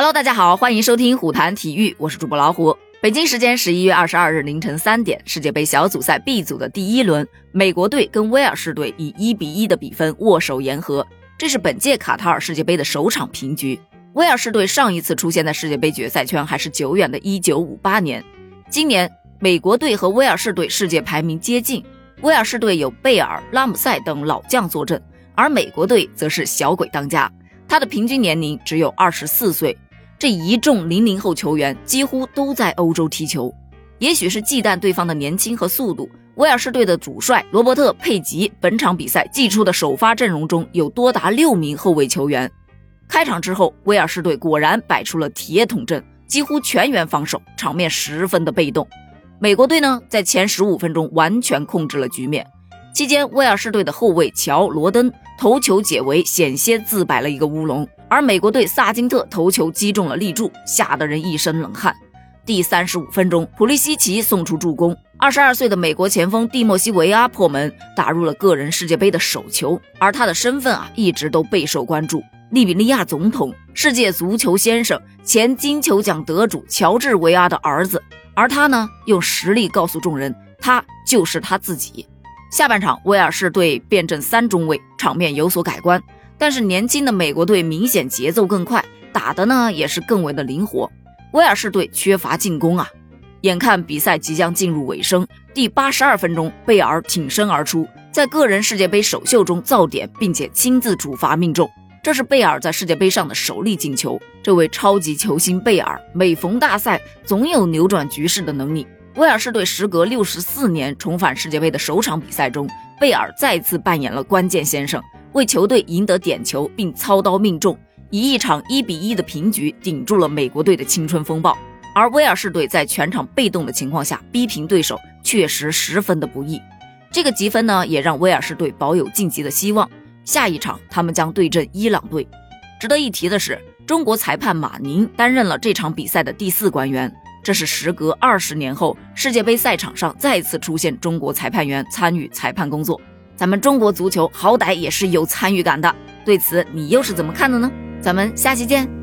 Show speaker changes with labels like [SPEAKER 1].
[SPEAKER 1] Hello，大家好，欢迎收听虎谈体育，我是主播老虎。北京时间十一月二十二日凌晨三点，世界杯小组赛 B 组的第一轮，美国队跟威尔士队以一比一的比分握手言和，这是本届卡塔尔世界杯的首场平局。威尔士队上一次出现在世界杯决赛圈还是久远的一九五八年，今年美国队和威尔士队世界排名接近，威尔士队有贝尔、拉姆塞等老将坐镇，而美国队则是小鬼当家，他的平均年龄只有二十四岁。这一众零零后球员几乎都在欧洲踢球，也许是忌惮对方的年轻和速度，威尔士队的主帅罗伯特·佩吉本场比赛祭出的首发阵容中有多达六名后卫球员。开场之后，威尔士队果然摆出了铁桶阵，几乎全员防守，场面十分的被动。美国队呢，在前十五分钟完全控制了局面，期间威尔士队的后卫乔·罗登头球解围，险些自摆了一个乌龙。而美国队萨金特头球击中了立柱，吓得人一身冷汗。第三十五分钟，普利西奇送出助攻，二十二岁的美国前锋蒂莫西维阿破门，打入了个人世界杯的首球。而他的身份啊，一直都备受关注。利比利亚总统、世界足球先生、前金球奖得主乔治维阿的儿子。而他呢，用实力告诉众人，他就是他自己。下半场，威尔士队变阵三中卫，场面有所改观。但是年轻的美国队明显节奏更快，打的呢也是更为的灵活。威尔士队缺乏进攻啊！眼看比赛即将进入尾声，第八十二分钟，贝尔挺身而出，在个人世界杯首秀中造点，并且亲自主罚命中，这是贝尔在世界杯上的首粒进球。这位超级球星贝尔，每逢大赛总有扭转局势的能力。威尔士队时隔六十四年重返世界杯的首场比赛中，贝尔再次扮演了关键先生。为球队赢得点球，并操刀命中，以一场一比一的平局顶住了美国队的青春风暴。而威尔士队在全场被动的情况下逼平对手，确实十分的不易。这个积分呢，也让威尔士队保有晋级的希望。下一场他们将对阵伊朗队。值得一提的是，中国裁判马宁担任了这场比赛的第四官员，这是时隔二十年后世界杯赛场上再次出现中国裁判员参与裁判工作。咱们中国足球好歹也是有参与感的，对此你又是怎么看的呢？咱们下期见。